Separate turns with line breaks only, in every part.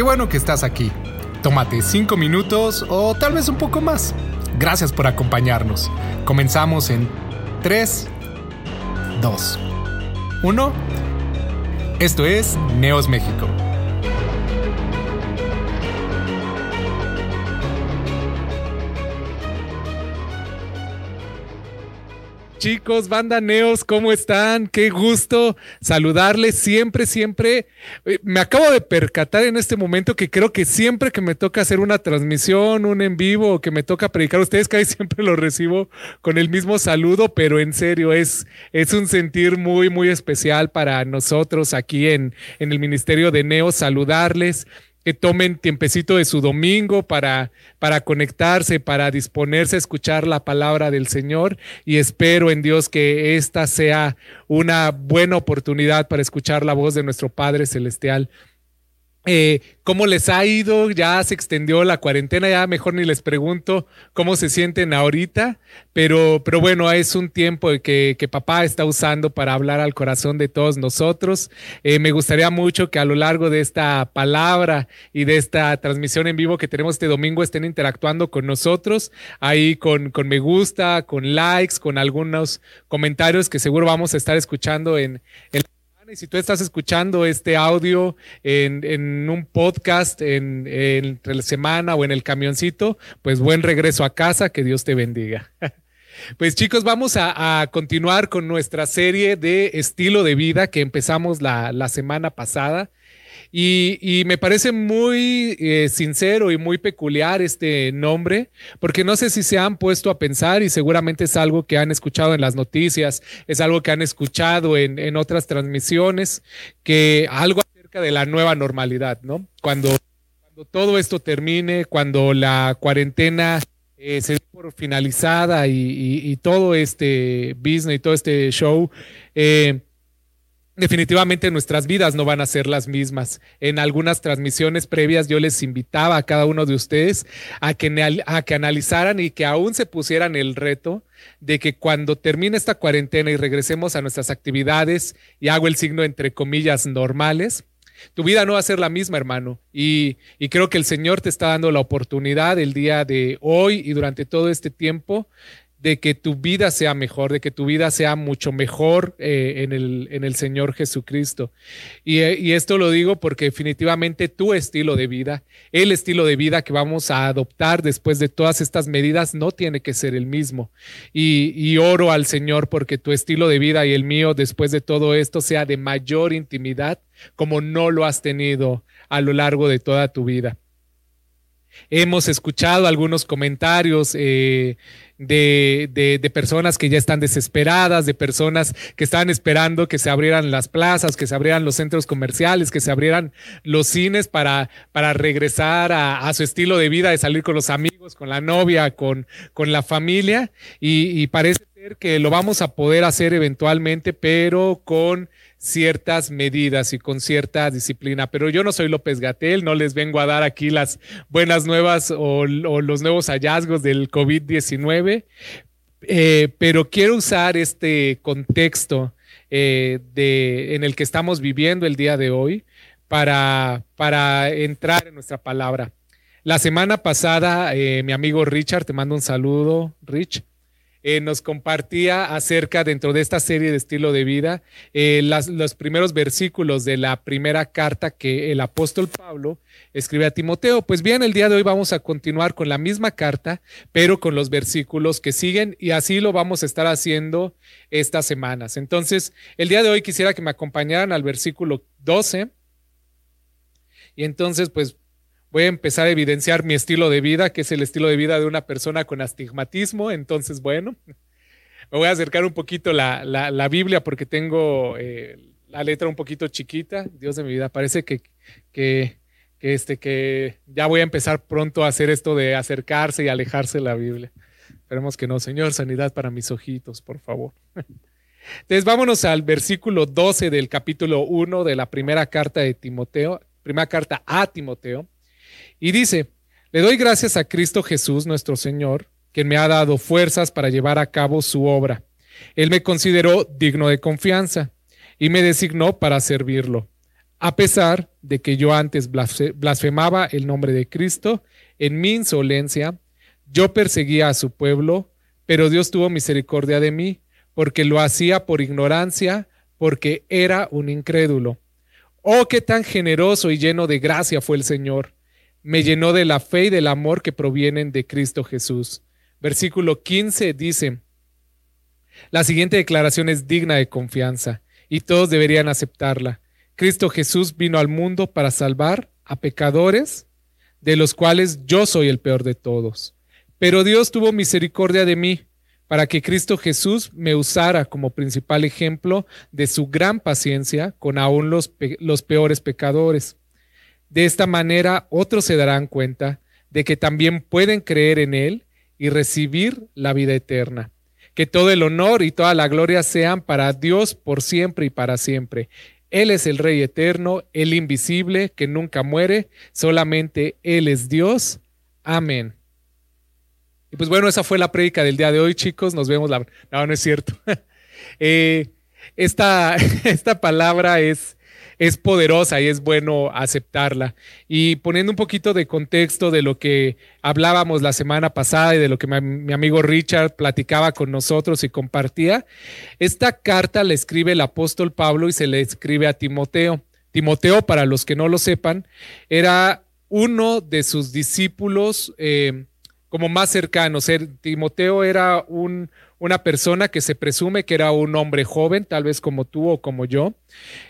Qué bueno que estás aquí. Tómate cinco minutos o tal vez un poco más. Gracias por acompañarnos. Comenzamos en 3, 2, 1. Esto es Neos México. Chicos, banda Neos, ¿cómo están? Qué gusto saludarles siempre, siempre. Eh, me acabo de percatar en este momento que creo que siempre que me toca hacer una transmisión, un en vivo o que me toca predicar ustedes, casi siempre lo recibo con el mismo saludo, pero en serio, es, es un sentir muy, muy especial para nosotros aquí en, en el Ministerio de Neos saludarles que tomen tiempecito de su domingo para, para conectarse, para disponerse a escuchar la palabra del Señor y espero en Dios que esta sea una buena oportunidad para escuchar la voz de nuestro Padre Celestial. Eh, ¿Cómo les ha ido? Ya se extendió la cuarentena, ya mejor ni les pregunto cómo se sienten ahorita, pero, pero bueno, es un tiempo que, papá está usando para hablar al corazón de todos nosotros. Eh, me gustaría mucho que a lo largo de esta palabra y de esta transmisión en vivo que tenemos este domingo estén interactuando con nosotros, ahí con, con me gusta, con likes, con algunos comentarios que seguro vamos a estar escuchando en el y si tú estás escuchando este audio en, un podcast en, entre la semana o en el camioncito, pues buen regreso a casa, que Dios te bendiga. Pues chicos, vamos a, continuar con nuestra serie de estilo de vida que empezamos la, la semana pasada. Y, me parece muy eh, sincero y muy peculiar este nombre, porque no sé si se han puesto a pensar y seguramente es algo que han escuchado en las noticias, es algo que han escuchado en, otras transmisiones, que algo acerca de la nueva normalidad, ¿no? Cuando, cuando todo esto termine, cuando la cuarentena eh, se dé por finalizada y, todo este business y todo este show, eh, definitivamente nuestras vidas no van a ser las mismas. En algunas transmisiones previas yo les invitaba a cada uno de ustedes a que, analizaran y que aún se pusieran el reto de que cuando termine esta cuarentena y regresemos a nuestras actividades, y hago el signo entre comillas normales, tu vida no va a ser la misma, hermano. Y, creo que el Señor te está dando la oportunidad el día de hoy y durante todo este tiempo de que tu vida sea mejor, de que tu vida sea mucho mejor eh, en, el, en, el, Señor Jesucristo. Y, eh, y, esto lo digo porque definitivamente tu estilo de vida, el estilo de vida que vamos a adoptar después de todas estas medidas no tiene que ser el mismo. Y oro al Señor porque tu estilo de vida y el mío después de todo esto sea de mayor intimidad como no lo has tenido a lo largo de toda tu vida. Hemos escuchado algunos comentarios eh, de, personas que ya están desesperadas, de personas que estaban esperando que se abrieran las plazas, que se abrieran los centros comerciales, que se abrieran los cines para, para regresar a, su estilo de vida, de salir con los amigos, con la novia, con, con la familia. y parece ser que lo vamos a poder hacer eventualmente, pero con ciertas medidas y con cierta disciplina. Pero yo no soy López Gatel, no les vengo a dar aquí las buenas nuevas o, los nuevos hallazgos del COVID-19, eh, pero quiero usar este contexto eh, de, en el que estamos viviendo el día de hoy para, para entrar en nuestra palabra. La semana pasada, eh, mi amigo Richard, te mando un saludo, Rich. Eh, nos compartía acerca dentro de esta serie de estilo de vida eh, los primeros versículos de la primera carta que el apóstol Pablo escribe a Timoteo. Pues bien, el día de hoy vamos a continuar con la misma carta, pero con los versículos que siguen y así lo vamos a estar haciendo estas semanas. Entonces, el día de hoy quisiera que me acompañaran al versículo 12. Y entonces, pues voy a empezar a evidenciar mi estilo de vida, que es el estilo de vida de una persona con astigmatismo. Entonces, bueno, me voy a acercar un poquito la, la, Biblia porque tengo eh, la letra un poquito chiquita. Dios de mi vida, parece que, que, este, que ya voy a empezar pronto a hacer esto de acercarse y alejarse de la Biblia. Esperemos que no, Señor, sanidad para mis ojitos, por favor. Entonces vámonos al versículo 12 del capítulo 1 de la primera carta de Timoteo, primera carta a Timoteo. Y dice, le doy gracias a Cristo Jesús nuestro Señor, quien me ha dado fuerzas para llevar a cabo su obra. Él me consideró digno de confianza y me designó para servirlo. a pesar de que yo antes blasfemaba el nombre de Cristo, en mi insolencia, yo perseguía a su pueblo, pero Dios tuvo misericordia de mí, porque lo hacía por ignorancia, porque era un incrédulo. Oh, qué tan generoso y lleno de gracia fue el Señor. Me llenó de la fe y del amor que provienen de Cristo Jesús. Versículo 15 dice, la siguiente declaración es digna de confianza y todos deberían aceptarla. Cristo Jesús vino al mundo para salvar a pecadores, de los cuales yo soy el peor de todos. Pero Dios tuvo misericordia de mí, para que Cristo Jesús me usara como principal ejemplo de su gran paciencia con aún los, los peores pecadores. De esta manera otros se darán cuenta de que también pueden creer en Él y recibir la vida eterna. Que todo el honor y toda la gloria sean para Dios por siempre y para siempre. Él es el Rey eterno, el invisible, que nunca muere, solamente Él es Dios. Amén. Y pues bueno, esa fue la prédica del día de hoy, chicos. Nos vemos la... No, no es cierto. Eh, esta, esta palabra es es poderosa y es bueno aceptarla. Y poniendo un poquito de contexto de lo que hablábamos la semana pasada y de lo que mi, amigo Richard platicaba con nosotros y compartía, esta carta la escribe el apóstol Pablo y se le escribe a Timoteo. Timoteo, para los que no lo sepan, era uno de sus discípulos eh, como más cercanos. Timoteo era un, una persona que se presume que era un hombre joven, tal vez como tú o como yo.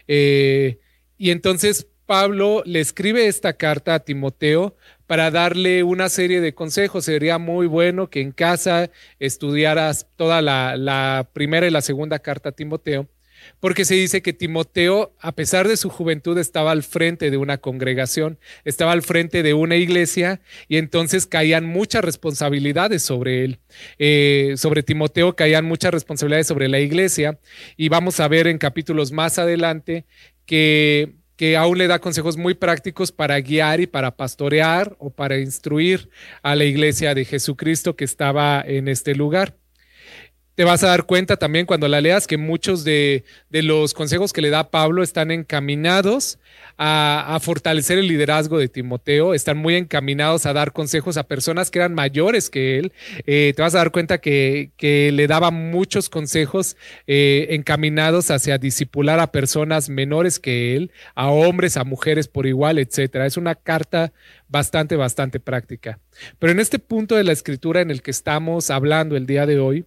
Eh, y entonces Pablo le escribe esta carta a Timoteo para darle una serie de consejos. Sería muy bueno que en casa estudiaras toda la, la primera y la segunda carta a Timoteo porque se dice que Timoteo, a pesar de su juventud, estaba al frente de una congregación, estaba al frente de una iglesia y entonces caían muchas responsabilidades sobre él. Eh, sobre Timoteo caían muchas responsabilidades sobre la iglesia y vamos a ver en capítulos más adelante que que aún le da consejos muy prácticos para guiar y para pastorear o para instruir a la iglesia de Jesucristo que estaba en este lugar te vas a dar cuenta también cuando la leas que muchos de, los consejos que le da Pablo están encaminados a, fortalecer el liderazgo de Timoteo, están muy encaminados a dar consejos a personas que eran mayores que él. Eh, te vas a dar cuenta que, le daba muchos consejos eh, encaminados hacia disipular a personas menores que él, a hombres, a mujeres por igual, etcétera. Es una carta bastante, bastante práctica. Pero en este punto de la escritura en el que estamos hablando el día de hoy,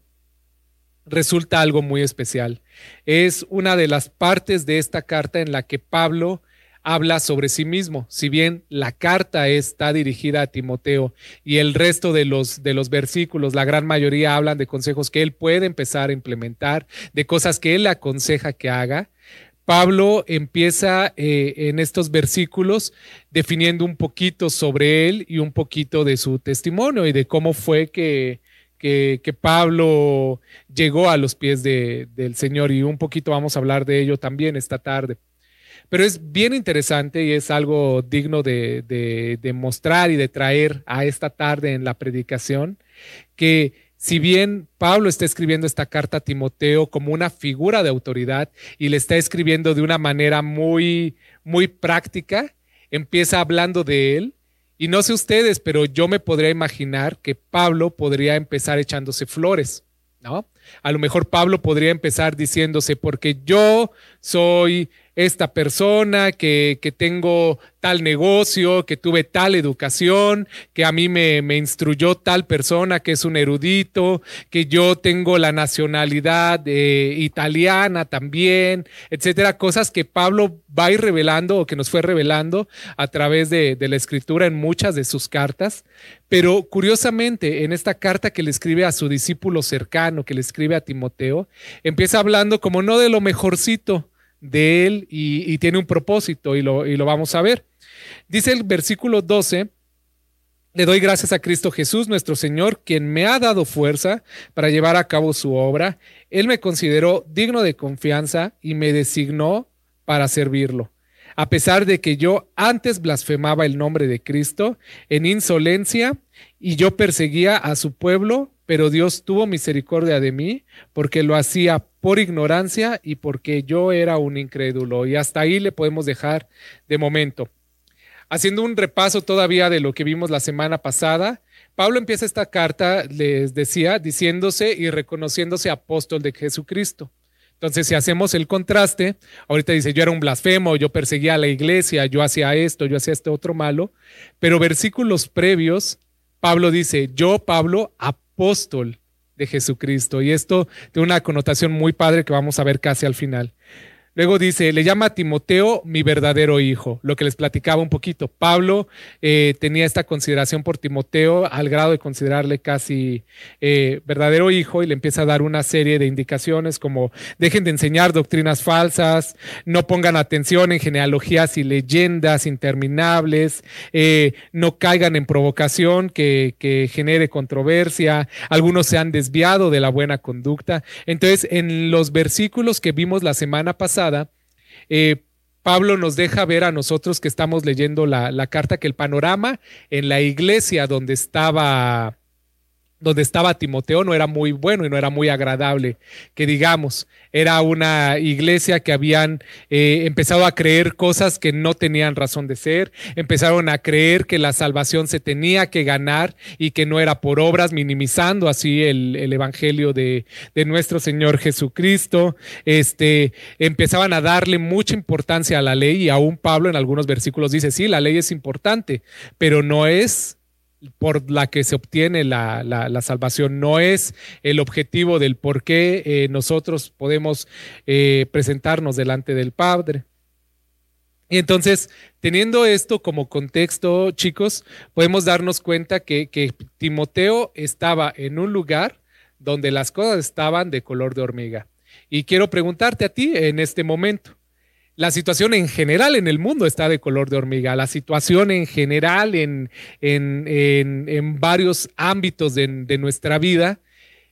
resulta algo muy especial. Es una de las partes de esta carta en la que Pablo habla sobre sí mismo. Si bien la carta está dirigida a Timoteo y el resto de los, de los versículos, la gran mayoría hablan de consejos que él puede empezar a implementar, de cosas que él aconseja que haga, Pablo empieza eh, en estos versículos definiendo un poquito sobre él y un poquito de su testimonio y de cómo fue que, que, Pablo llegó a los pies del Señor y un poquito vamos a hablar de ello también esta tarde. Pero es bien interesante y es algo digno de, de, mostrar y de traer a esta tarde en la predicación, que si bien Pablo está escribiendo esta carta a Timoteo como una figura de autoridad y le está escribiendo de una manera muy, muy práctica, empieza hablando de él, y no sé ustedes, pero yo me podría imaginar que Pablo podría empezar echándose flores, ¿no? A lo mejor Pablo podría empezar diciéndose, porque yo soy esta persona, que, que, tengo tal negocio, que tuve tal educación, que a mí me, me, instruyó tal persona que es un erudito, que yo tengo la nacionalidad eh, italiana también, etcétera, cosas que Pablo va a ir revelando o que nos fue revelando a través de, de la escritura en muchas de sus cartas. Pero curiosamente, en esta carta que le escribe a su discípulo cercano, que le escribe a Timoteo, empieza hablando como no de lo mejorcito, de él y, tiene un propósito y lo, y lo vamos a ver. Dice el versículo 12, le doy gracias a Cristo Jesús, nuestro Señor, quien me ha dado fuerza para llevar a cabo su obra. Él me consideró digno de confianza y me designó para servirlo. a pesar de que yo antes blasfemaba el nombre de Cristo en insolencia y yo perseguía a su pueblo, pero Dios tuvo misericordia de mí porque lo hacía por ignorancia y porque yo era un incrédulo. Y hasta ahí le podemos dejar de momento. Haciendo un repaso todavía de lo que vimos la semana pasada, Pablo empieza esta carta, les decía, diciéndose y reconociéndose apóstol de Jesucristo. Entonces, si hacemos el contraste, ahorita dice, yo era un blasfemo, yo perseguía a la iglesia, yo hacía esto, yo hacía este otro malo, pero versículos previos, Pablo dice, yo, Pablo, apóstol de Jesucristo. Y esto tiene una connotación muy padre que vamos a ver casi al final. Luego dice, le llama a Timoteo mi verdadero hijo, lo que les platicaba un poquito. Pablo eh, tenía esta consideración por Timoteo al grado de considerarle casi eh, verdadero hijo y le empieza a dar una serie de indicaciones como dejen de enseñar doctrinas falsas, no pongan atención en genealogías y leyendas interminables, eh, no caigan en provocación que, que genere controversia, algunos se han desviado de la buena conducta. Entonces, en los versículos que vimos la semana pasada, eh, Pablo nos deja ver a nosotros que estamos leyendo la, la, carta que el panorama en la iglesia donde estaba donde estaba Timoteo no era muy bueno y no era muy agradable, que digamos, era una iglesia que habían eh, empezado a creer cosas que no tenían razón de ser, empezaron a creer que la salvación se tenía que ganar y que no era por obras, minimizando así el, el evangelio de, de, nuestro Señor Jesucristo, este, empezaban a darle mucha importancia a la ley y aún Pablo en algunos versículos dice, sí, la ley es importante, pero no es por la que se obtiene la, la, salvación, no es el objetivo del por qué eh, nosotros podemos eh, presentarnos delante del Padre. Y entonces, teniendo esto como contexto, chicos, podemos darnos cuenta que, que Timoteo estaba en un lugar donde las cosas estaban de color de hormiga. Y quiero preguntarte a ti en este momento, la situación en general en el mundo está de color de hormiga. La situación en general en, en, varios ámbitos de, nuestra vida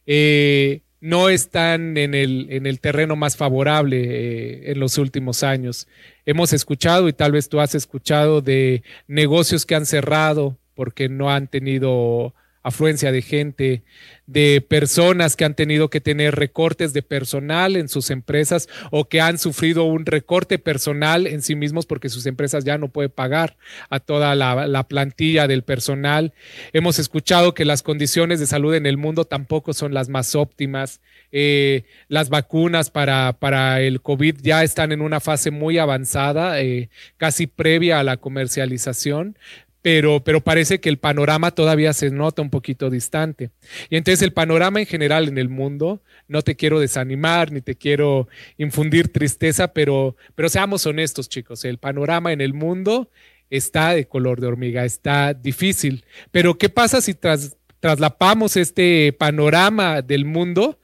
eh, no están en el, en el, terreno más favorable eh, en los últimos años. Hemos escuchado, y tal vez tú has escuchado, de negocios que han cerrado porque no han tenido afluencia de gente, de personas que han tenido que tener recortes de personal en sus empresas o que han sufrido un recorte personal en sí mismos porque sus empresas ya no pueden pagar a toda la, plantilla del personal. Hemos escuchado que las condiciones de salud en el mundo tampoco son las más óptimas. Eh, las vacunas para, para, el COVID ya están en una fase muy avanzada, eh, casi previa a la comercialización, pero, pero parece que el panorama todavía se nota un poquito distante. Y entonces el panorama en general en el mundo, no te quiero desanimar ni te quiero infundir tristeza, pero, pero seamos honestos chicos, el panorama en el mundo está de color de hormiga, está difícil. Pero ¿qué pasa si tras, traslapamos este panorama del mundo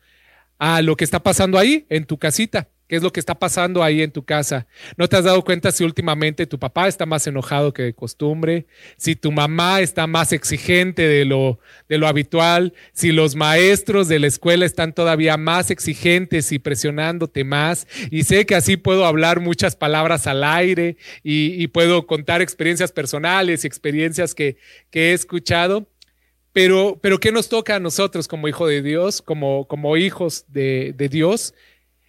a lo que está pasando ahí en tu casita? ¿Qué es lo que está pasando ahí en tu casa? ¿No te has dado cuenta si últimamente tu papá está más enojado que de costumbre? Si tu mamá está más exigente de lo, de lo habitual? Si los maestros de la escuela están todavía más exigentes y presionándote más? Y sé que así puedo hablar muchas palabras al aire y, puedo contar experiencias personales y experiencias que, que he escuchado. Pero, pero ¿qué nos toca a nosotros como hijo de Dios, como, como hijos de, de Dios?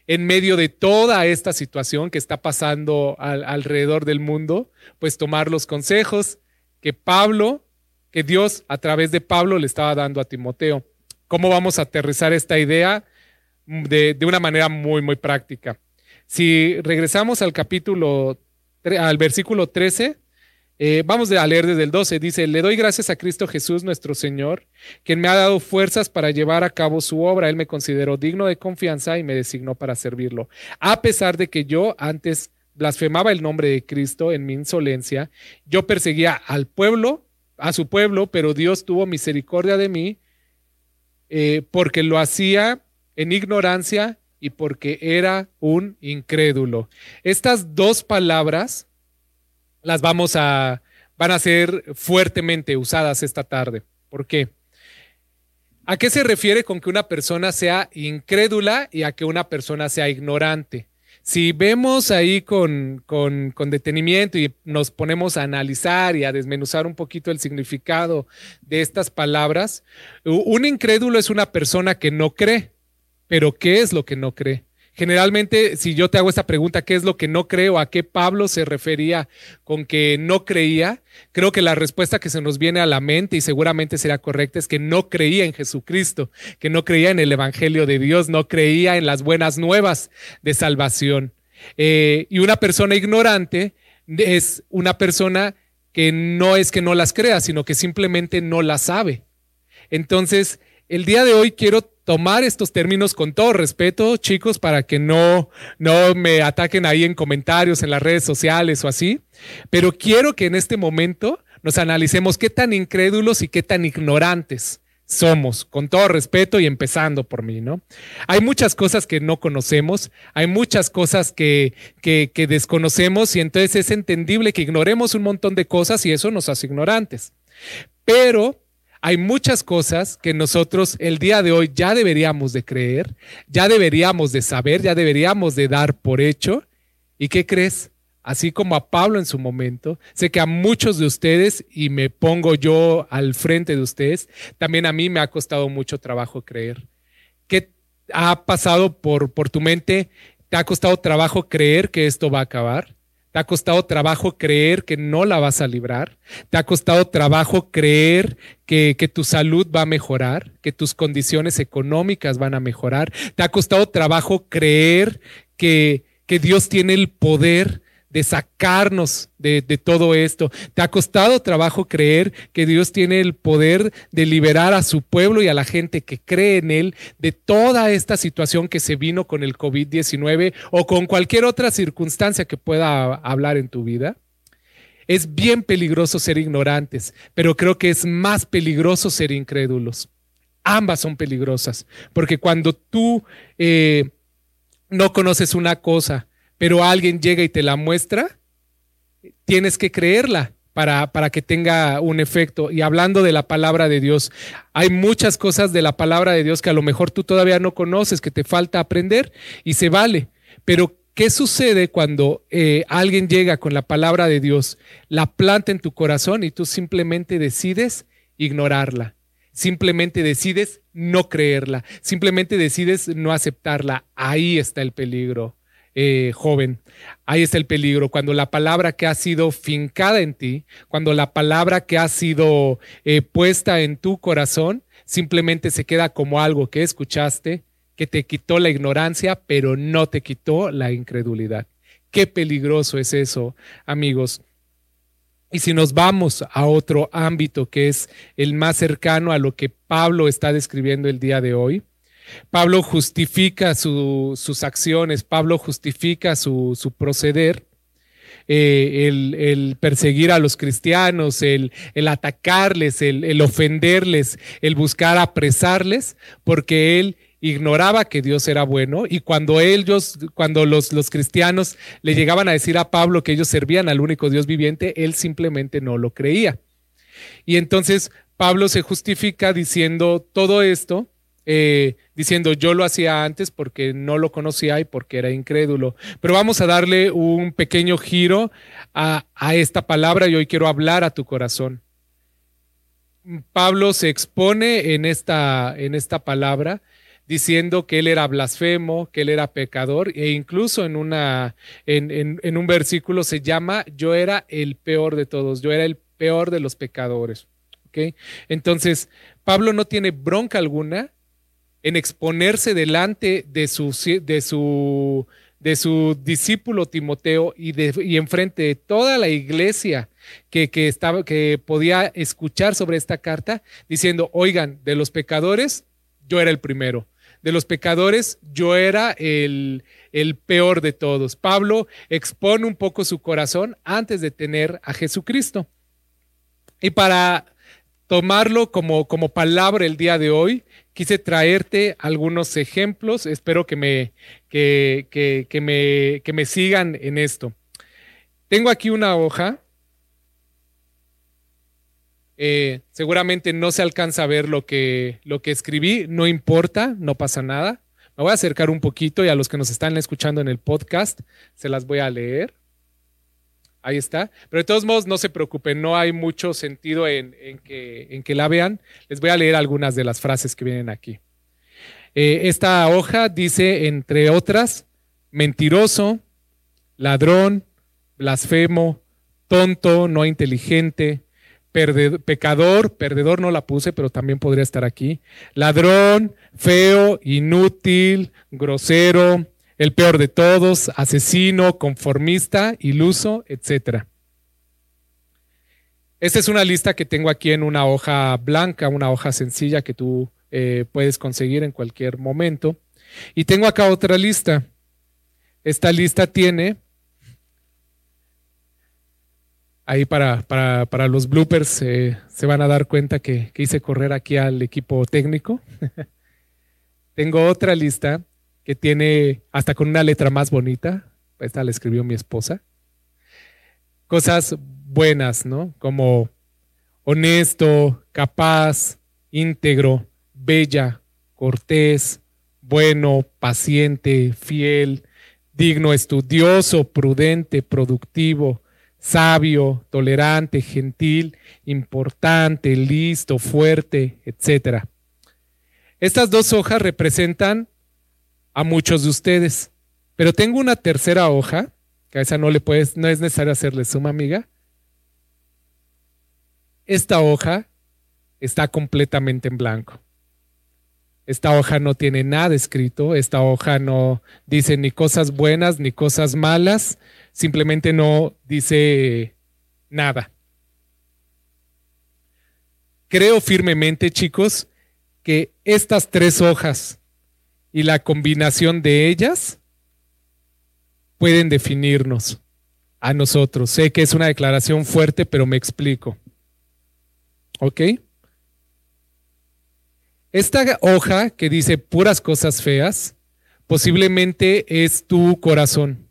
En medio de toda esta situación que está pasando alrededor del mundo, pues tomar los consejos que Pablo, que Dios a través de Pablo le estaba dando a Timoteo. ¿Cómo vamos a aterrizar esta idea de, de una manera muy, muy práctica? Si regresamos al capítulo, al versículo 13, eh, vamos a leer desde el 12. Dice, le doy gracias a Cristo Jesús nuestro Señor, quien me ha dado fuerzas para llevar a cabo su obra. Él me consideró digno de confianza y me designó para servirlo. A pesar de que yo antes blasfemaba el nombre de Cristo en mi insolencia, yo perseguía al pueblo, a su pueblo, pero Dios tuvo misericordia de mí eh, porque lo hacía en ignorancia y porque era un incrédulo. Estas dos palabras las vamos a, van a ser fuertemente usadas esta tarde. ¿Por qué? ¿A qué se refiere con que una persona sea incrédula y a que una persona sea ignorante? si vemos ahí con, con, con, detenimiento y nos ponemos a analizar y a desmenuzar un poquito el significado de estas palabras, un incrédulo es una persona que no cree, pero ¿qué es lo que no cree? Generalmente, si yo te hago esta pregunta, ¿qué es lo que no creo? ¿A qué Pablo se refería con que no creía? Creo que la respuesta que se nos viene a la mente y seguramente será correcta es que no creía en Jesucristo, que no creía en el Evangelio de Dios, no creía en las buenas nuevas de salvación. Eh, y una persona ignorante es una persona que no es que no las crea, sino que simplemente no las sabe. Entonces, el día de hoy quiero tomar estos términos con todo respeto, chicos, para que no, no me ataquen ahí en comentarios, en las redes sociales o así. Pero quiero que en este momento nos analicemos qué tan incrédulos y qué tan ignorantes somos, con todo respeto y empezando por mí, ¿no? Hay muchas cosas que no conocemos, hay muchas cosas que, que, que desconocemos y entonces es entendible que ignoremos un montón de cosas y eso nos hace ignorantes. Pero hay muchas cosas que nosotros el día de hoy ya deberíamos de creer, ya deberíamos de saber, ya deberíamos de dar por hecho. ¿Y qué crees? Así como a Pablo en su momento, sé que a muchos de ustedes, y me pongo yo al frente de ustedes, también a mí me ha costado mucho trabajo creer. ¿Qué ha pasado por, por tu mente? ¿Te ha costado trabajo creer que esto va a acabar? ¿Te ha costado trabajo creer que no la vas a librar? ¿Te ha costado trabajo creer que, que, tu salud va a mejorar? ¿Que tus condiciones económicas van a mejorar? ¿Te ha costado trabajo creer que, que Dios tiene el poder de sacarnos de, todo esto. Te ha costado trabajo creer que Dios tiene el poder de liberar a su pueblo y a la gente que cree en Él de toda esta situación que se vino con el COVID-19 o con cualquier otra circunstancia que pueda hablar en tu vida. Es bien peligroso ser ignorantes, pero creo que es más peligroso ser incrédulos. Ambas son peligrosas, porque cuando tú eh, no conoces una cosa, pero alguien llega y te la muestra, tienes que creerla para, para, que tenga un efecto. Y hablando de la palabra de Dios, hay muchas cosas de la palabra de Dios que a lo mejor tú todavía no conoces, que te falta aprender y se vale. Pero ¿qué sucede cuando eh, alguien llega con la palabra de Dios, la planta en tu corazón y tú simplemente decides ignorarla? Simplemente decides no creerla, simplemente decides no aceptarla. Ahí está el peligro. Eh, joven. Ahí está el peligro. Cuando la palabra que ha sido fincada en ti, cuando la palabra que ha sido eh, puesta en tu corazón, simplemente se queda como algo que escuchaste, que te quitó la ignorancia, pero no te quitó la incredulidad. Qué peligroso es eso, amigos. Y si nos vamos a otro ámbito que es el más cercano a lo que Pablo está describiendo el día de hoy, Pablo justifica sus acciones, Pablo justifica su, proceder, eh, el, perseguir a los cristianos, el, atacarles, el, ofenderles, el buscar apresarles, porque él ignoraba que Dios era bueno y cuando ellos, cuando los, los cristianos le llegaban a decir a Pablo que ellos servían al único Dios viviente, él simplemente no lo creía. Y entonces Pablo se justifica diciendo todo esto eh, diciendo yo lo hacía antes porque no lo conocía y porque era incrédulo. Pero vamos a darle un pequeño giro a, esta palabra y hoy quiero hablar a tu corazón. Pablo se expone en esta, en esta palabra diciendo que él era blasfemo, que él era pecador, e incluso en, una, en, en, un versículo se llama, yo era el peor de todos, yo era el peor de los pecadores. ¿Okay? Entonces, Pablo no tiene bronca alguna en exponerse delante de su, de su, de su discípulo Timoteo y, de, y enfrente de toda la iglesia que, que, estaba, que podía escuchar sobre esta carta, diciendo, oigan, de los pecadores, yo era el primero. De los pecadores, yo era el, el peor de todos. Pablo expone un poco su corazón antes de tener a Jesucristo. Y para tomarlo como, como palabra el día de hoy, quise traerte algunos ejemplos. Espero que me, que, que, me, que me sigan en esto. Tengo aquí una hoja. Eh, seguramente no se alcanza a ver lo que, lo que escribí, no importa, no pasa nada, Me voy a acercar un poquito y a los que nos están escuchando en el podcast se las voy a leer. Ahí está. Pero de todos modos, no se preocupen, no hay mucho sentido en, que, la vean. Les voy a leer algunas de las frases que vienen aquí. Eh, esta hoja dice, entre otras, mentiroso, ladrón, blasfemo, tonto, no inteligente, pecador, perdedor no la puse, pero también podría estar aquí, ladrón, feo, inútil, grosero, el peor de todos, asesino, conformista, iluso, etc. Esta es una lista que tengo aquí en una hoja blanca, una hoja sencilla que tú eh, puedes conseguir en cualquier momento. Y tengo acá otra lista. Esta lista tiene ahí para, para, los bloopers eh, se van a dar cuenta que, hice correr aquí al equipo técnico. Tengo otra lista que tiene hasta con una letra más bonita. Esta la escribió mi esposa. Cosas buenas, ¿no? Como honesto, capaz, íntegro, bella, cortés, bueno, paciente, fiel, digno, estudioso, prudente, productivo, sabio, tolerante, gentil, importante, listo, fuerte, etc. Estas dos hojas representan a muchos de ustedes, pero tengo una tercera hoja, que a esa no le puedes, no es necesario hacerle suma, amiga. Esta hoja está completamente en blanco. Esta hoja no tiene nada escrito, esta hoja no dice ni cosas buenas ni cosas malas, simplemente no dice nada. Creo firmemente, chicos, que estas tres hojas y la combinación de ellas pueden definirnos a nosotros. Sé que es una declaración fuerte, pero me explico. ¿Ok? Esta hoja que dice puras cosas feas, posiblemente es tu corazón.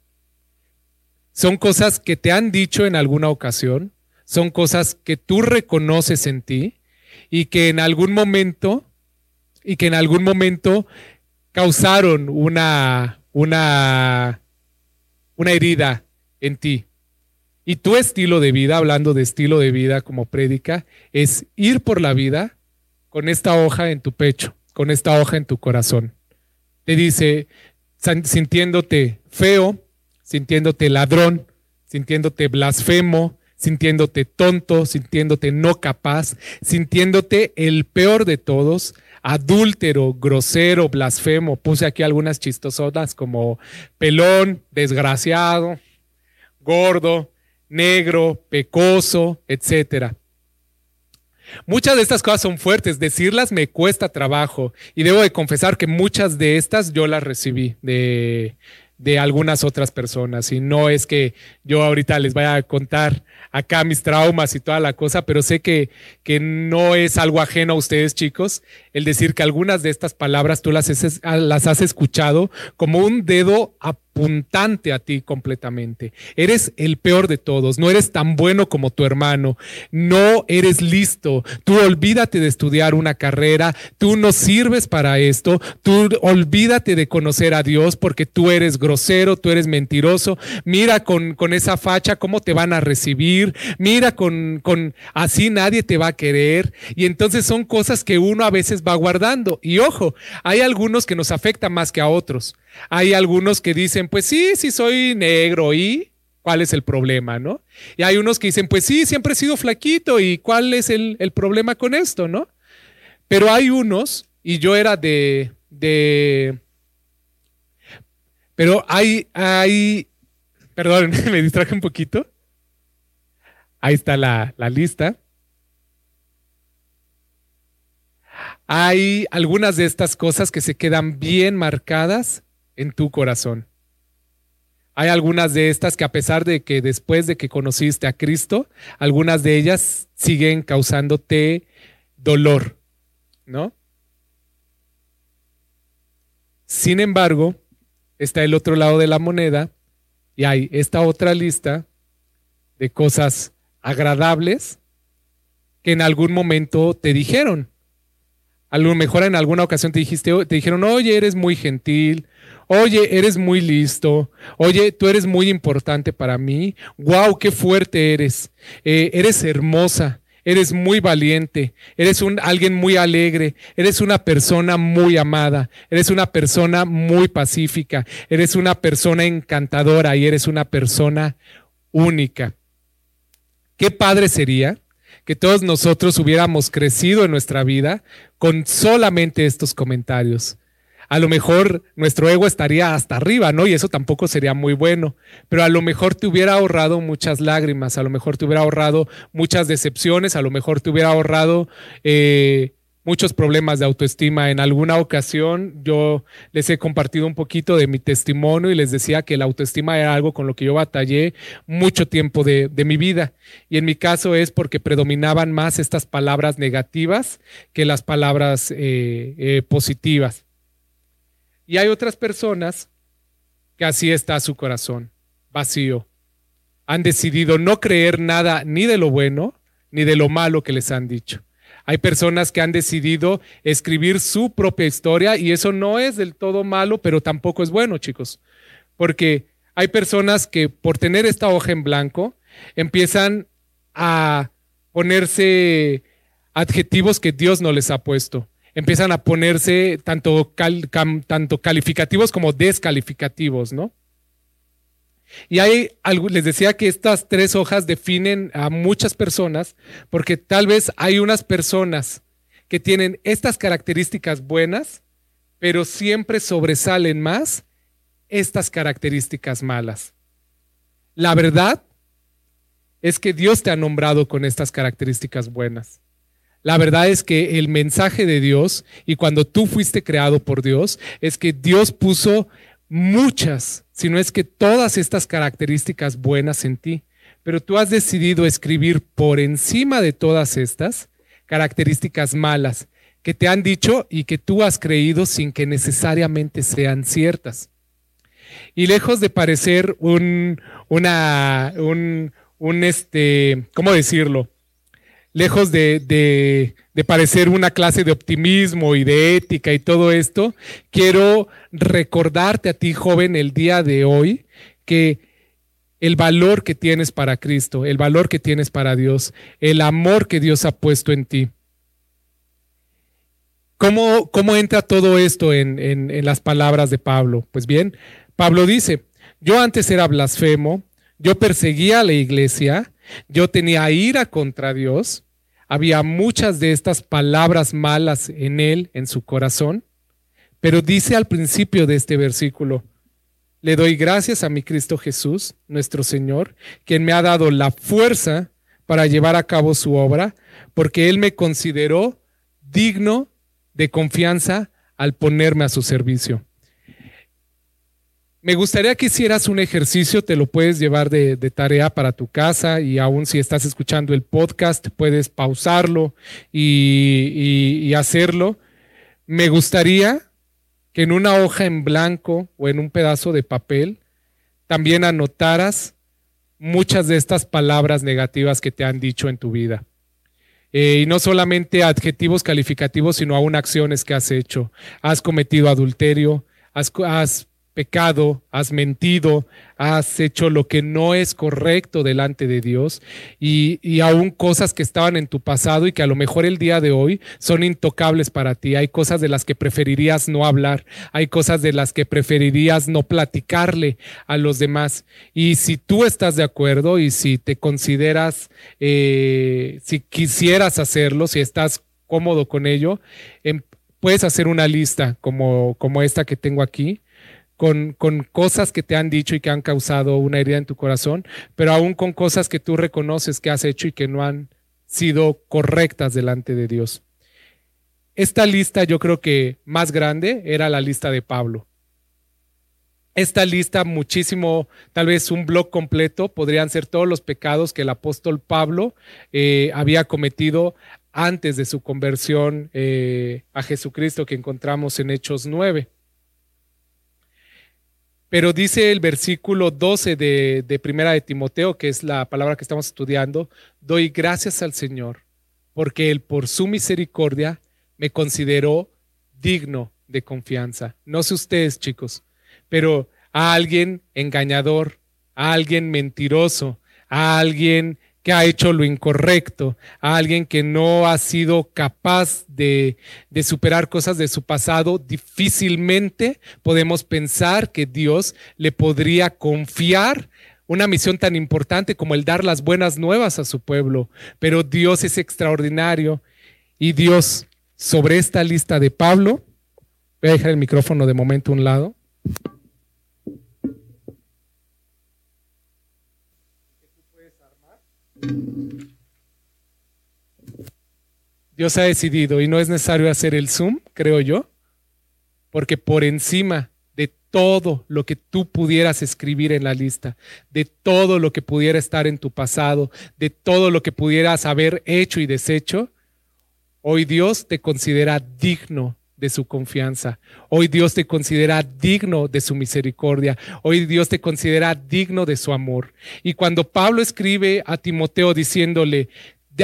Son cosas que te han dicho en alguna ocasión, son cosas que tú reconoces en ti y que en algún momento y que en algún momento causaron una una una herida en ti. Y tu estilo de vida, hablando de estilo de vida como prédica, es ir por la vida con esta hoja en tu pecho, con esta hoja en tu corazón. Te dice, sintiéndote feo, sintiéndote ladrón, sintiéndote blasfemo, sintiéndote tonto, sintiéndote no capaz, sintiéndote el peor de todos, adúltero, grosero, blasfemo. Puse aquí algunas chistosotas como pelón, desgraciado, gordo, negro, pecoso, etcétera. Muchas de estas cosas son fuertes, decirlas me cuesta trabajo y debo de confesar que muchas de estas yo las recibí de, de algunas otras personas. Y no es que yo ahorita les vaya a contar acá mis traumas y toda la cosa, pero sé que, que no es algo ajeno a ustedes, chicos, el decir que algunas de estas palabras tú las, las has escuchado como un dedo a a ti completamente. Eres el peor de todos, no eres tan bueno como tu hermano, no eres listo, tú olvídate de estudiar una carrera, tú no sirves para esto, tú olvídate de conocer a Dios porque tú eres grosero, tú eres mentiroso, mira con, con esa facha cómo te van a recibir, mira con, con así nadie te va a querer. Y entonces son cosas que uno a veces va guardando. Y ojo, hay algunos que nos afectan más que a otros. Hay algunos que dicen, pues sí, sí soy negro y ¿cuál es el problema, no? Y hay unos que dicen, pues sí, siempre he sido flaquito y ¿cuál es el, problema con esto, no? Pero hay unos, y yo era de, de pero hay, hay, perdón, me distraje un poquito. Ahí está la, la lista. Hay algunas de estas cosas que se quedan bien marcadas en tu corazón. Hay algunas de estas que a pesar de que después de que conociste a Cristo, algunas de ellas siguen causándote dolor, ¿no? Sin embargo, está el otro lado de la moneda y hay esta otra lista de cosas agradables que en algún momento te dijeron. A lo mejor en alguna ocasión te, dijiste, te dijeron, oye, eres muy gentil, oye, eres muy listo, oye, tú eres muy importante para mí, wow, qué fuerte eres, eh, eres hermosa, eres muy valiente, eres alguien muy alegre, eres una persona muy amada, eres una persona muy pacífica, eres una persona encantadora y eres una persona única. Qué padre sería que todos nosotros hubiéramos crecido en nuestra vida con solamente estos comentarios. A lo mejor nuestro ego estaría hasta arriba, ¿no? Y eso tampoco sería muy bueno. Pero a lo mejor te hubiera ahorrado muchas lágrimas, a lo mejor te hubiera ahorrado muchas decepciones, a lo mejor te hubiera ahorrado eh, muchos problemas de autoestima. En alguna ocasión yo les he compartido un poquito de mi testimonio y les decía que la autoestima era algo con lo que yo batallé mucho tiempo de, mi vida. Y en mi caso es porque predominaban más estas palabras negativas que las palabras eh, eh, positivas. Y hay otras personas que así está su corazón, vacío. Han decidido no creer nada ni de lo bueno ni de lo malo que les han dicho. Hay personas que han decidido escribir su propia historia y eso no es del todo malo, pero tampoco es bueno, chicos. Porque hay personas que por tener esta hoja en blanco empiezan a ponerse adjetivos que Dios no les ha puesto. Empiezan a ponerse tanto, tanto calificativos como descalificativos, ¿no? Y hay les decía que estas tres hojas definen a muchas personas, porque tal vez hay unas personas que tienen estas características buenas, pero siempre sobresalen más estas características malas. La verdad es que Dios te ha nombrado con estas características buenas. La verdad es que el mensaje de Dios y cuando tú fuiste creado por Dios es que Dios puso muchas, si no es que todas estas características buenas en ti, pero tú has decidido escribir por encima de todas estas características malas que te han dicho y que tú has creído sin que necesariamente sean ciertas. Y lejos de parecer un, una, un, un este, ¿cómo decirlo? Lejos de, parecer una clase de optimismo y de ética y todo esto, quiero recordarte a ti, joven, el día de hoy, que el valor que tienes para Cristo, el valor que tienes para Dios, el amor que Dios ha puesto en ti. ¿Cómo, entra todo esto en, en las palabras de Pablo? Pues bien, Pablo dice, yo antes era blasfemo, yo perseguía a la iglesia, yo tenía ira contra Dios, había muchas de estas palabras malas en él, en su corazón, pero dice al principio de este versículo, le doy gracias a mi Cristo Jesús, nuestro Señor, quien me ha dado la fuerza para llevar a cabo su obra, porque Él me consideró digno de confianza al ponerme a su servicio. Me gustaría que hicieras un ejercicio, te lo puedes llevar de, tarea para tu casa y aún si estás escuchando el podcast, puedes pausarlo y, hacerlo. Me gustaría que en una hoja en blanco o en un pedazo de papel también anotaras muchas de estas palabras negativas que te han dicho en tu vida. Eh, y no solamente adjetivos calificativos, sino aún acciones que has hecho. Has cometido adulterio, has, has pecado, has mentido, has hecho lo que no es correcto delante de Dios y, y, aún cosas que estaban en tu pasado y que a lo mejor el día de hoy son intocables para ti. Hay cosas de las que preferirías no hablar, hay cosas de las que preferirías no platicarle a los demás. Y si tú estás de acuerdo y si te consideras, eh, si quisieras hacerlo, si estás cómodo con ello, em, puedes hacer una lista como, como esta que tengo aquí con, cosas que te han dicho y que han causado una herida en tu corazón, pero aún con cosas que tú reconoces que has hecho y que no han sido correctas delante de Dios. Esta lista yo creo que más grande era la lista de Pablo. Esta lista muchísimo, tal vez un blog completo, podrían ser todos los pecados que el apóstol Pablo eh, había cometido antes de su conversión eh, a Jesucristo que encontramos en Hechos 9. Pero dice el versículo 12 de, de, Primera de Timoteo, que es la palabra que estamos estudiando, doy gracias al Señor, porque Él por su misericordia me consideró digno de confianza. No sé ustedes, chicos, pero a alguien engañador, a alguien mentiroso, a alguien que ha hecho lo incorrecto, a alguien que no ha sido capaz de, de, superar cosas de su pasado, difícilmente podemos pensar que Dios le podría confiar una misión tan importante como el dar las buenas nuevas a su pueblo. Pero Dios es extraordinario y Dios, sobre esta lista de Pablo, voy a dejar el micrófono de momento a un lado. Dios ha decidido y no es necesario hacer el zoom, creo yo, porque por encima de todo lo que tú pudieras escribir en la lista, de todo lo que pudiera estar en tu pasado, de todo lo que pudieras haber hecho y deshecho, hoy Dios te considera digno de su confianza. Hoy Dios te considera digno de su misericordia. Hoy Dios te considera digno de su amor. Y cuando Pablo escribe a Timoteo diciéndole,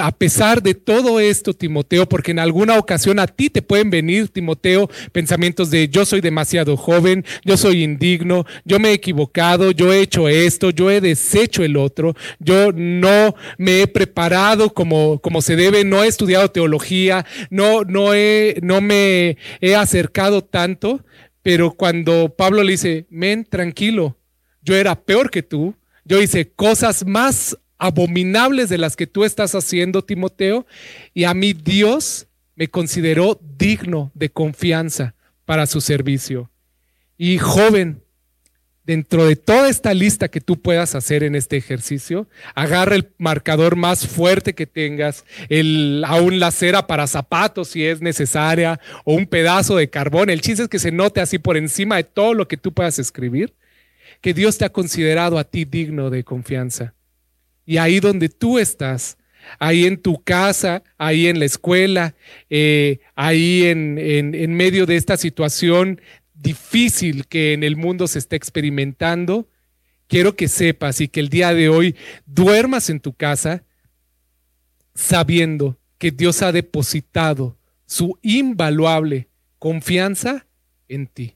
a pesar de todo esto, Timoteo, porque en alguna ocasión a ti te pueden venir, Timoteo, pensamientos de yo soy demasiado joven, yo soy indigno, yo me he equivocado, yo he hecho esto, yo he deshecho el otro, yo no me he preparado como, como se debe, no he estudiado teología, no, no, he, no me he acercado tanto, pero cuando Pablo le dice, men, tranquilo, yo era peor que tú, yo hice cosas más abominables de las que tú estás haciendo, Timoteo, y a mí Dios me consideró digno de confianza para su servicio. Y joven, dentro de toda esta lista que tú puedas hacer en este ejercicio, agarra el marcador más fuerte que tengas, el, aún la cera para zapatos si es necesaria, o un pedazo de carbón. El chiste es que se note así por encima de todo lo que tú puedas escribir, que Dios te ha considerado a ti digno de confianza. Y ahí donde tú estás, ahí en tu casa, ahí en la escuela, eh, ahí en, en medio de esta situación difícil que en el mundo se está experimentando, quiero que sepas y que el día de hoy duermas en tu casa sabiendo que Dios ha depositado su invaluable confianza en ti,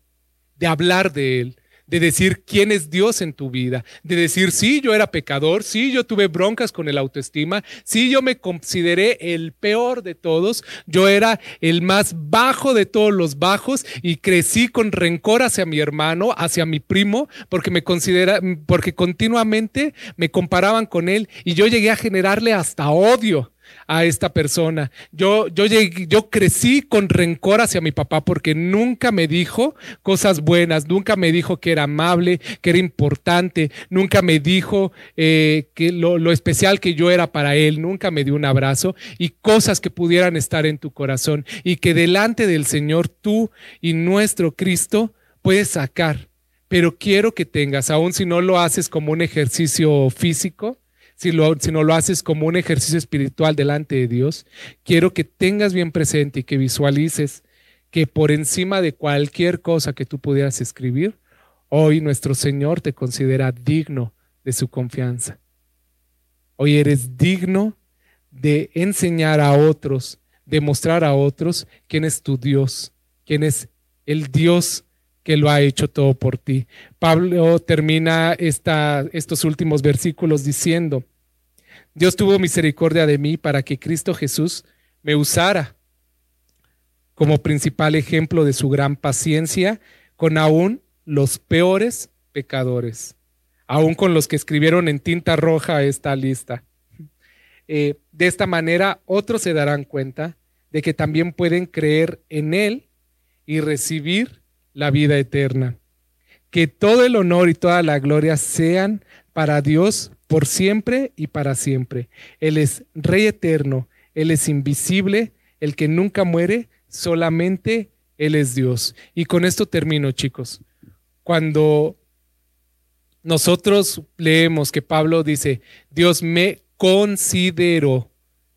de hablar de Él, de decir quién es Dios en tu vida, de decir, sí, yo era pecador, sí, yo tuve broncas con el autoestima, sí, yo me consideré el peor de todos, yo era el más bajo de todos los bajos y crecí con rencor hacia mi hermano, hacia mi primo, porque me considera, porque continuamente me comparaban con él y yo llegué a generarle hasta odio a esta persona. Yo, yo, yo crecí con rencor hacia mi papá porque nunca me dijo cosas buenas, nunca me dijo que era amable, que era importante, nunca me dijo eh, que lo, lo especial que yo era para él, nunca me dio un abrazo y cosas que pudieran estar en tu corazón y que delante del Señor tú y nuestro Cristo puedes sacar. Pero quiero que tengas, aun si no lo haces como un ejercicio físico, si, no lo haces como un ejercicio espiritual delante de Dios, quiero que tengas bien presente y que visualices que por encima de cualquier cosa que tú pudieras escribir, hoy nuestro Señor te considera digno de su confianza. Hoy eres digno de enseñar a otros, de mostrar a otros quién es tu Dios, quién es el Dios que lo ha hecho todo por ti. Pablo termina esta, estos últimos versículos diciendo, Dios tuvo misericordia de mí para que Cristo Jesús me usara como principal ejemplo de su gran paciencia con aún los peores pecadores, aún con los que escribieron en tinta roja esta lista. Eh, de esta manera, otros se darán cuenta de que también pueden creer en Él y recibir la vida eterna. Que todo el honor y toda la gloria sean para Dios por siempre y para siempre. Él es Rey eterno, Él es invisible, el que nunca muere, solamente Él es Dios. Y con esto termino, chicos. Cuando nosotros leemos que Pablo dice, Dios me consideró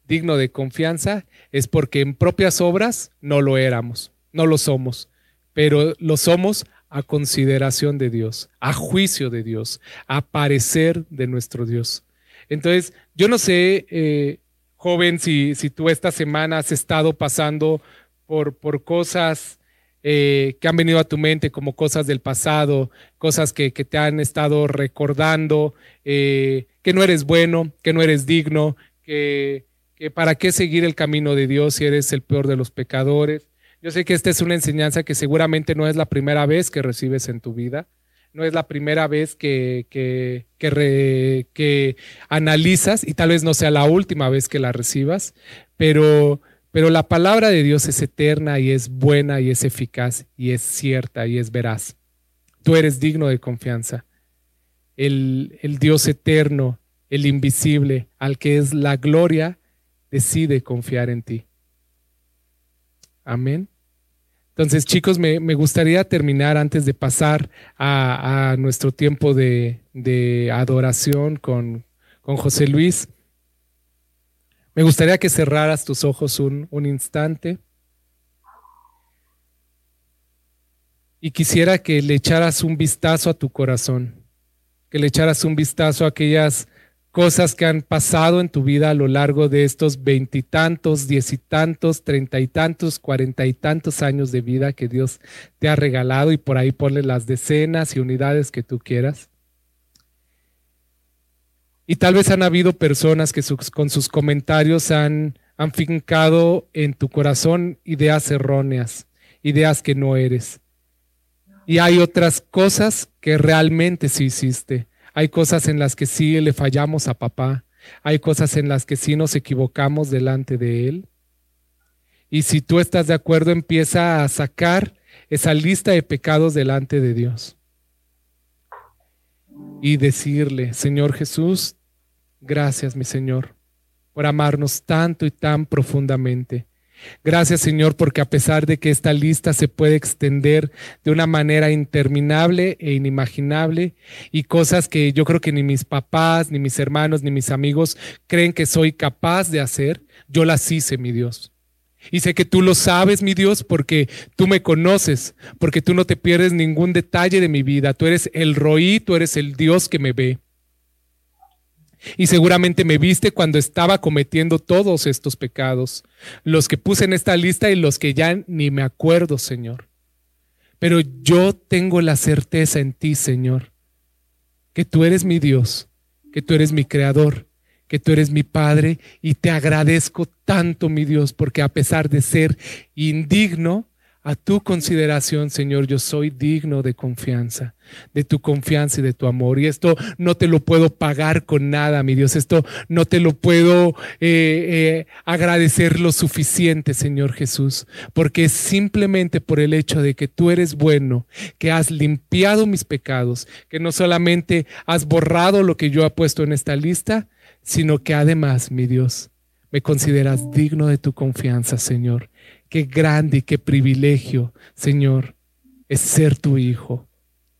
digno de confianza, es porque en propias obras no lo éramos, no lo somos pero lo somos a consideración de Dios, a juicio de Dios, a parecer de nuestro Dios. Entonces, yo no sé, eh, joven, si, si tú esta semana has estado pasando por, por cosas eh, que han venido a tu mente como cosas del pasado, cosas que, te han estado recordando, eh, que no eres bueno, que no eres digno, que, que para qué seguir el camino de Dios si eres el peor de los pecadores. Yo sé que esta es una enseñanza que seguramente no es la primera vez que recibes en tu vida, no es la primera vez que, que, que, que analizas y tal vez no sea la última vez que la recibas, pero pero la palabra de Dios es eterna y es buena y es eficaz y es cierta y es veraz. Tú eres digno de confianza. El, el Dios eterno, el invisible, al que es la gloria, decide confiar en ti. Amén. Entonces, chicos, me, gustaría terminar antes de pasar a, nuestro tiempo de, de adoración con, con José Luis. Me gustaría que cerraras tus ojos un, instante. Y quisiera que le echaras un vistazo a tu corazón, que le echaras un vistazo a aquellas cosas que han pasado en tu vida a lo largo de estos veintitantos, diez y tantos, treinta y tantos, cuarenta y tantos años de vida que Dios te ha regalado y por ahí ponle las decenas y unidades que tú quieras. Y tal vez han habido personas que con sus comentarios han, han fincado en tu corazón ideas erróneas, ideas que no eres. Y hay otras cosas que realmente sí hiciste. Hay cosas en las que sí le fallamos a papá. Hay cosas en las que sí nos equivocamos delante de él. Y si tú estás de acuerdo, empieza a sacar esa lista de pecados delante de Dios. Y decirle, Señor Jesús, Gracias, mi Señor, por amarnos tanto y tan profundamente. Gracias, Señor, porque a pesar de que esta lista se puede extender de una manera interminable e inimaginable y cosas que yo creo que ni mis papás, ni mis hermanos, ni mis amigos creen que soy capaz de hacer, yo las hice, mi Dios. Y sé que tú lo sabes, mi Dios, porque tú me conoces, porque tú no te pierdes ningún detalle de mi vida. Tú eres el roí, tú eres el Dios que me ve. Y seguramente me viste cuando estaba cometiendo todos estos pecados, los que puse en esta lista y los que ya ni me acuerdo, Señor. Pero yo tengo la certeza en ti, Señor, que tú eres mi Dios, que tú eres mi creador, que tú eres mi Padre y te agradezco tanto, mi Dios, porque a pesar de ser indigno, a tu consideración, Señor, yo soy digno de confianza, de tu confianza y de tu amor. Y esto no te lo puedo pagar con nada, mi Dios. Esto no te lo puedo eh, eh, agradecer lo suficiente, Señor Jesús, porque es simplemente por el hecho de que tú eres bueno, que has limpiado mis pecados, que no solamente has borrado lo que yo he puesto en esta lista, sino que además, mi Dios, me consideras digno de tu confianza, Señor Qué grande y qué privilegio, Señor, es ser tu hijo,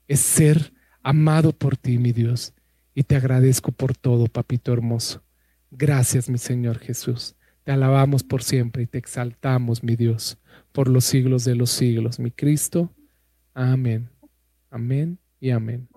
es ser amado por ti, mi Dios. Y te agradezco por todo, papito hermoso. Gracias, mi Señor Jesús. Te alabamos por siempre y te exaltamos, mi Dios, por los siglos de los siglos, mi Cristo. Amén. Amén y amén.